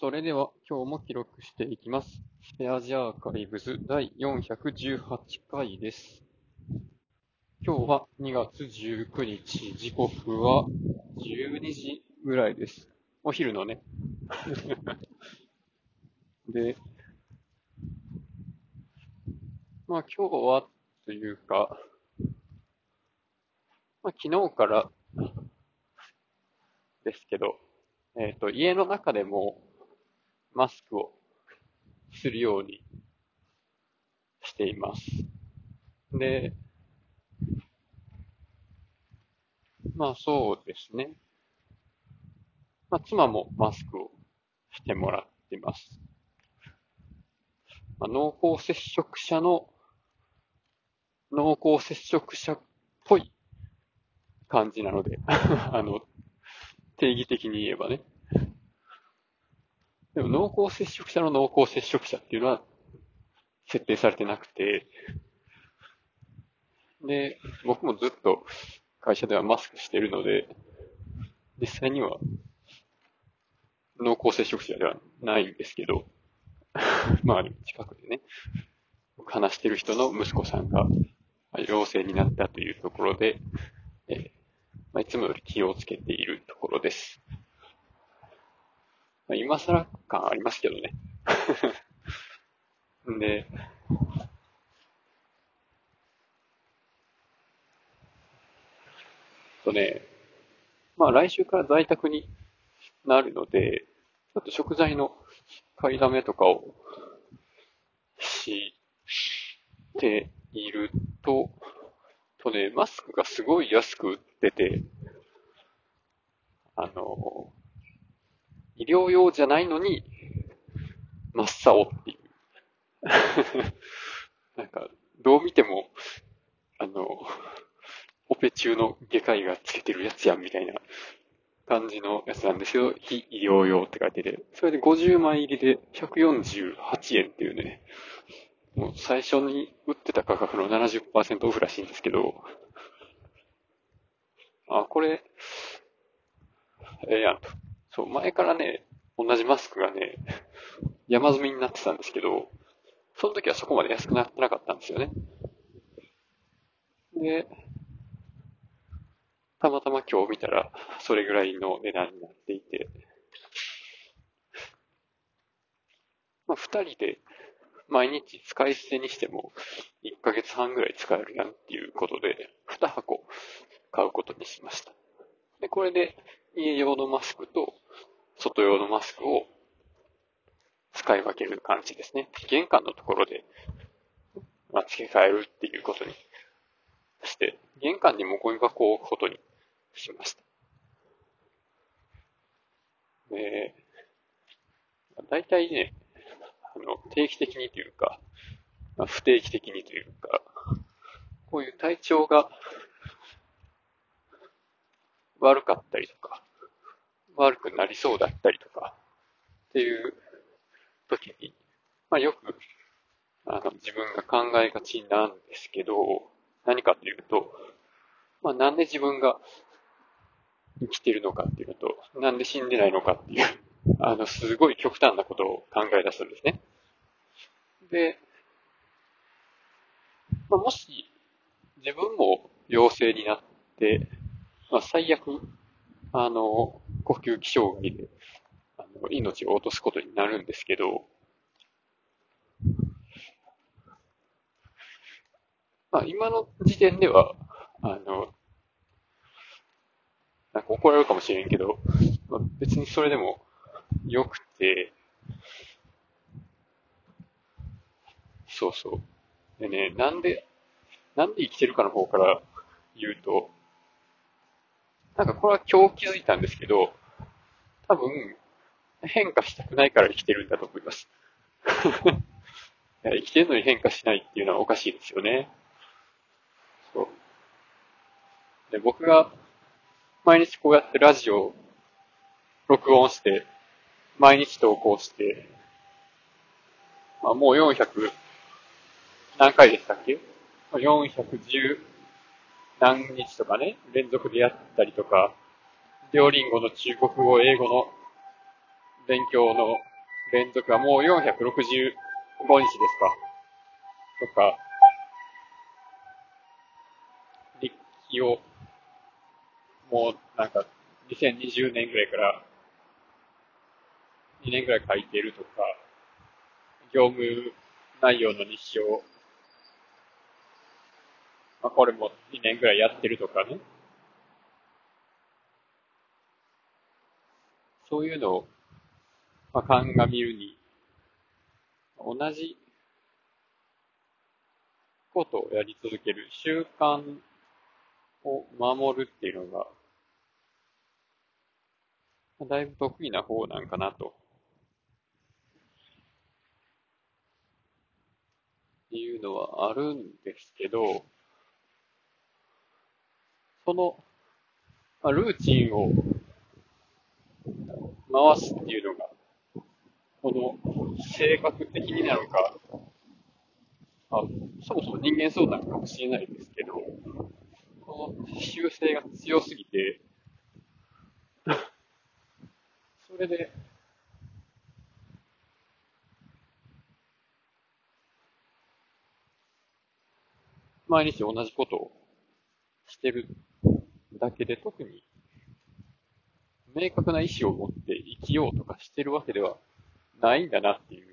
それでは今日も記録していきます。スペアジアアーカイブズ第418回です。今日は2月19日、時刻は12時ぐらいです。お昼のね。で、まあ今日はというか、まあ昨日からですけど、えっ、と、家の中でもマスクをするようにしています。で、まあそうですね。まあ妻もマスクをしてもらってます。まあ、濃厚接触者の濃厚接触者っぽい感じなので、あの、定義的に言えばね。でも濃厚接触者の濃厚接触者っていうのは設定されてなくて、で、僕もずっと会社ではマスクしてるので、実際には濃厚接触者ではないんですけど、まあ近くでね、話してる人の息子さんが陽性になったというところで、えーまあ、いつもより気をつけているところです。今更感ありますけどね。で、とね、まあ来週から在宅になるので、ちょっと食材の買いだめとかをしていると、とね、マスクがすごい安く売ってて、あの、医療用じゃないのに、真っ青っていう。なんか、どう見ても、あの、オペ中の外科医がつけてるやつやんみたいな感じのやつなんですけど、非医療用って書いてて、それで50枚入りで148円っていうね、もう最初に売ってた価格の70%オフらしいんですけど、あ、これ、ええやんと。そう、前からね、同じマスクがね、山積みになってたんですけど、その時はそこまで安くなってなかったんですよね。で、たまたま今日見たら、それぐらいの値段になっていて、まあ、二人で毎日使い捨てにしても1ヶ月半ぐらい使えるやんっていうことで、2箱買うことにしました。で、これで家用のマスクと外用のマスクを使い分ける感じですね。玄関のところで、まあ、付け替えるっていうことにして、玄関にもゴミ箱を置くことにしました。で、大体ね、あの、定期的にというか、まあ、不定期的にというか、こういう体調が悪かったりとか、悪くなりそうだったりとか、っていう時に、まあよく、あの、自分が考えがちなんですけど、何かというと、まあなんで自分が生きてるのかっていうのと、なんで死んでないのかっていう、あの、すごい極端なことを考え出すんですね。で、まあ、もし、自分も陽性になって、まあ、最悪、あの、呼吸器障害で、あの、命を落とすことになるんですけど、まあ、今の時点では、あの、なんか怒られるかもしれんけど、まあ、別にそれでも良くて、そうそう。でね、なんで、なんで生きてるかの方から言うと、なんかこれは今日気づいたんですけど、多分、変化したくないから生きてるんだと思います。生きてるのに変化しないっていうのはおかしいですよね。そう。で、僕が毎日こうやってラジオを録音して、毎日投稿して、まあ、もう400、何回でしたっけ ?410 何日とかね、連続でやったりとか、両リンゴの中国語、英語の勉強の連続はもう465日ですか。とか、日記を、もうなんか、2020年ぐらいから2年ぐらい書いてるとか、業務内容の日誌を、まあ、これも2年ぐらいやってるとかね。そういうのを、まあ、鑑みるに、同じことをやり続ける習慣を守るっていうのが、だいぶ得意な方なんかなと。っていうのはあるんですけど、その、まあ、ルーチンを回すっていうのが、この性格的になのか、あそもそも人間そうなのかもしれないですけど、この習性が強すぎて、それで、毎日同じことをしてるだけで特に明確な意志を持って生きようとかしてるわけではないんだなっていう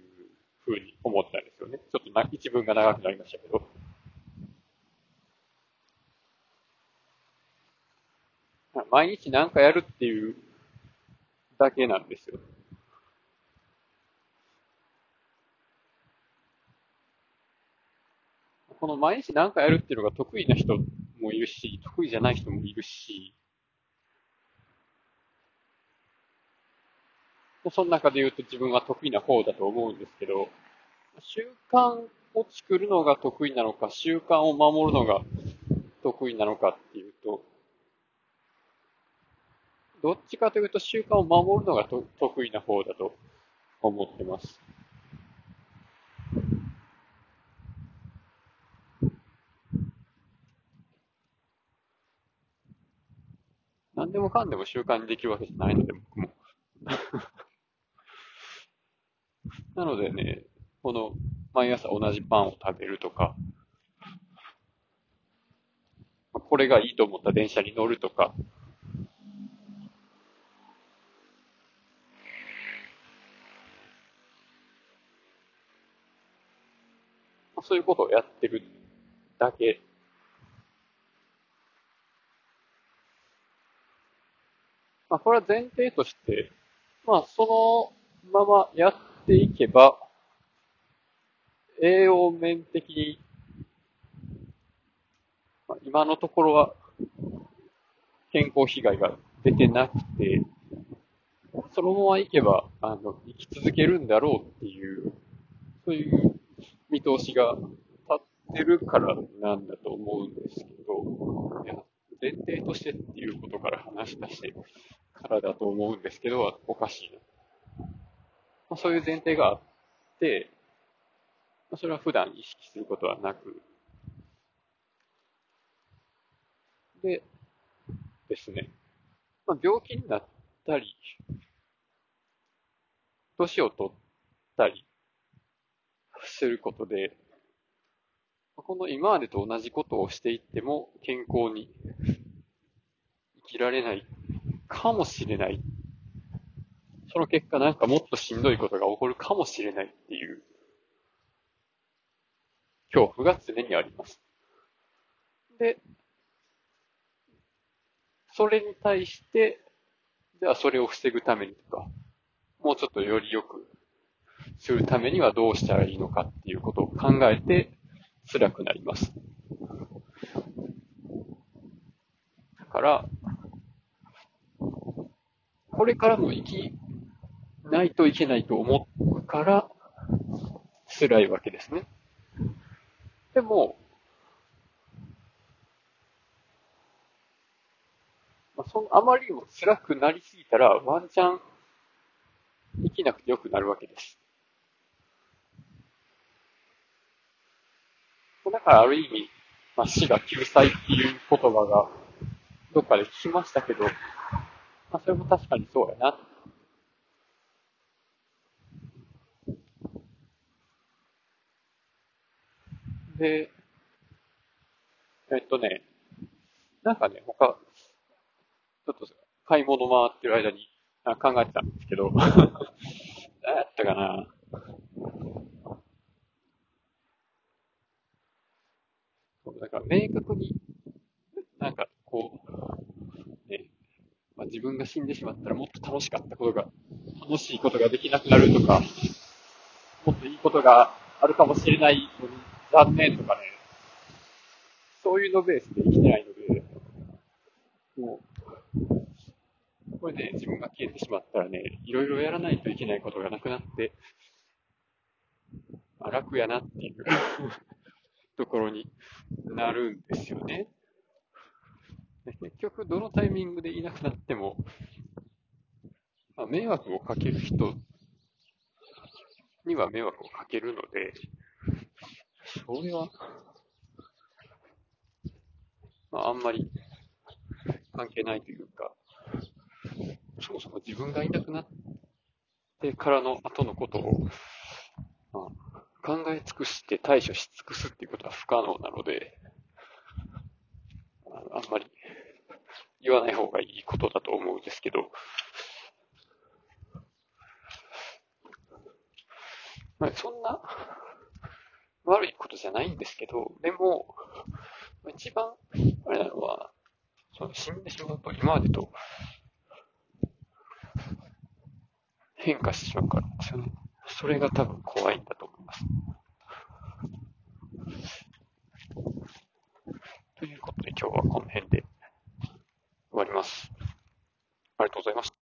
ふうに思ったんですよね。ちょっとな一文が長くなりましたけど。毎日何かやるっていうだけなんですよ。この毎日何かやるっていうのが得意な人もいるし、得意じゃない人もいるし、その中で言うと自分は得意な方だと思うんですけど、習慣を作るのが得意なのか、習慣を守るのが得意なのかっていうと、どっちかというと習慣を守るのが得意な方だと思ってます。何でもかんでも習慣にできるわけじゃないので、僕も。なのでね、この、毎朝同じパンを食べるとか、これがいいと思った電車に乗るとか、そういうことをやってるだけまあ、これは前提として、まあ、そのままやっていけば、栄養面的に、まあ、今のところは健康被害が出てなくて、そのままいけば、あの、生き続けるんだろうっていう、そういう見通しが立ってるからなんだと思うんですけど、いや前提としてっていうことから話し出してからだと思うんですけど、おかしいな。まあ、そういう前提があって、まあ、それは普段意識することはなく、で、ですね。まあ、病気になったり、年を取ったりすることで、この今までと同じことをしていっても健康に生きられないかもしれない。その結果なんかもっとしんどいことが起こるかもしれないっていう恐怖が常にあります。で、それに対して、ではそれを防ぐためにとか、もうちょっとより良くするためにはどうしたらいいのかっていうことを考えて辛くなります。だから、これからも生きないといけないと思うから、辛いわけですね。でも、まあ、そのあまりにも辛くなりすぎたら、ワンチャン生きなくてよくなるわけです。だからある意味、まあ、死が救済っていう言葉が、どっかで聞きましたけど、まあ、それも確かにそうやな。で、えっとね、なんかね、他、ちょっと買い物回ってる間に考えてたんですけど、何やったかなそうだから明確に、なんかこう、ね、まあ、自分が死んでしまったらもっと楽しかったことが、楽しいことができなくなるとか、もっといいことがあるかもしれないのに残念とかね、そういうのベースで生きてないので、もう、これ、ね、自分が消えてしまったらね、いろいろやらないといけないことがなくなって、あ楽やなっていう。ところになるんですよね。結局、どのタイミングでいなくなっても、まあ、迷惑をかける人には迷惑をかけるので、それは、まあ、あんまり関係ないというか、そもそも自分がいなくなってからの後のことを、まあ、考え尽くして対処し尽くすっていうことは不可能なので、あんまり言わない方がいいことだと思うんですけど、まあ、そんな悪いことじゃないんですけど、でも、一番あれなのは、その死んでしまうと今までと変化してしまうからですよね。それが多分怖いんだと思ということで今日はこの辺で終わります。ありがとうございました。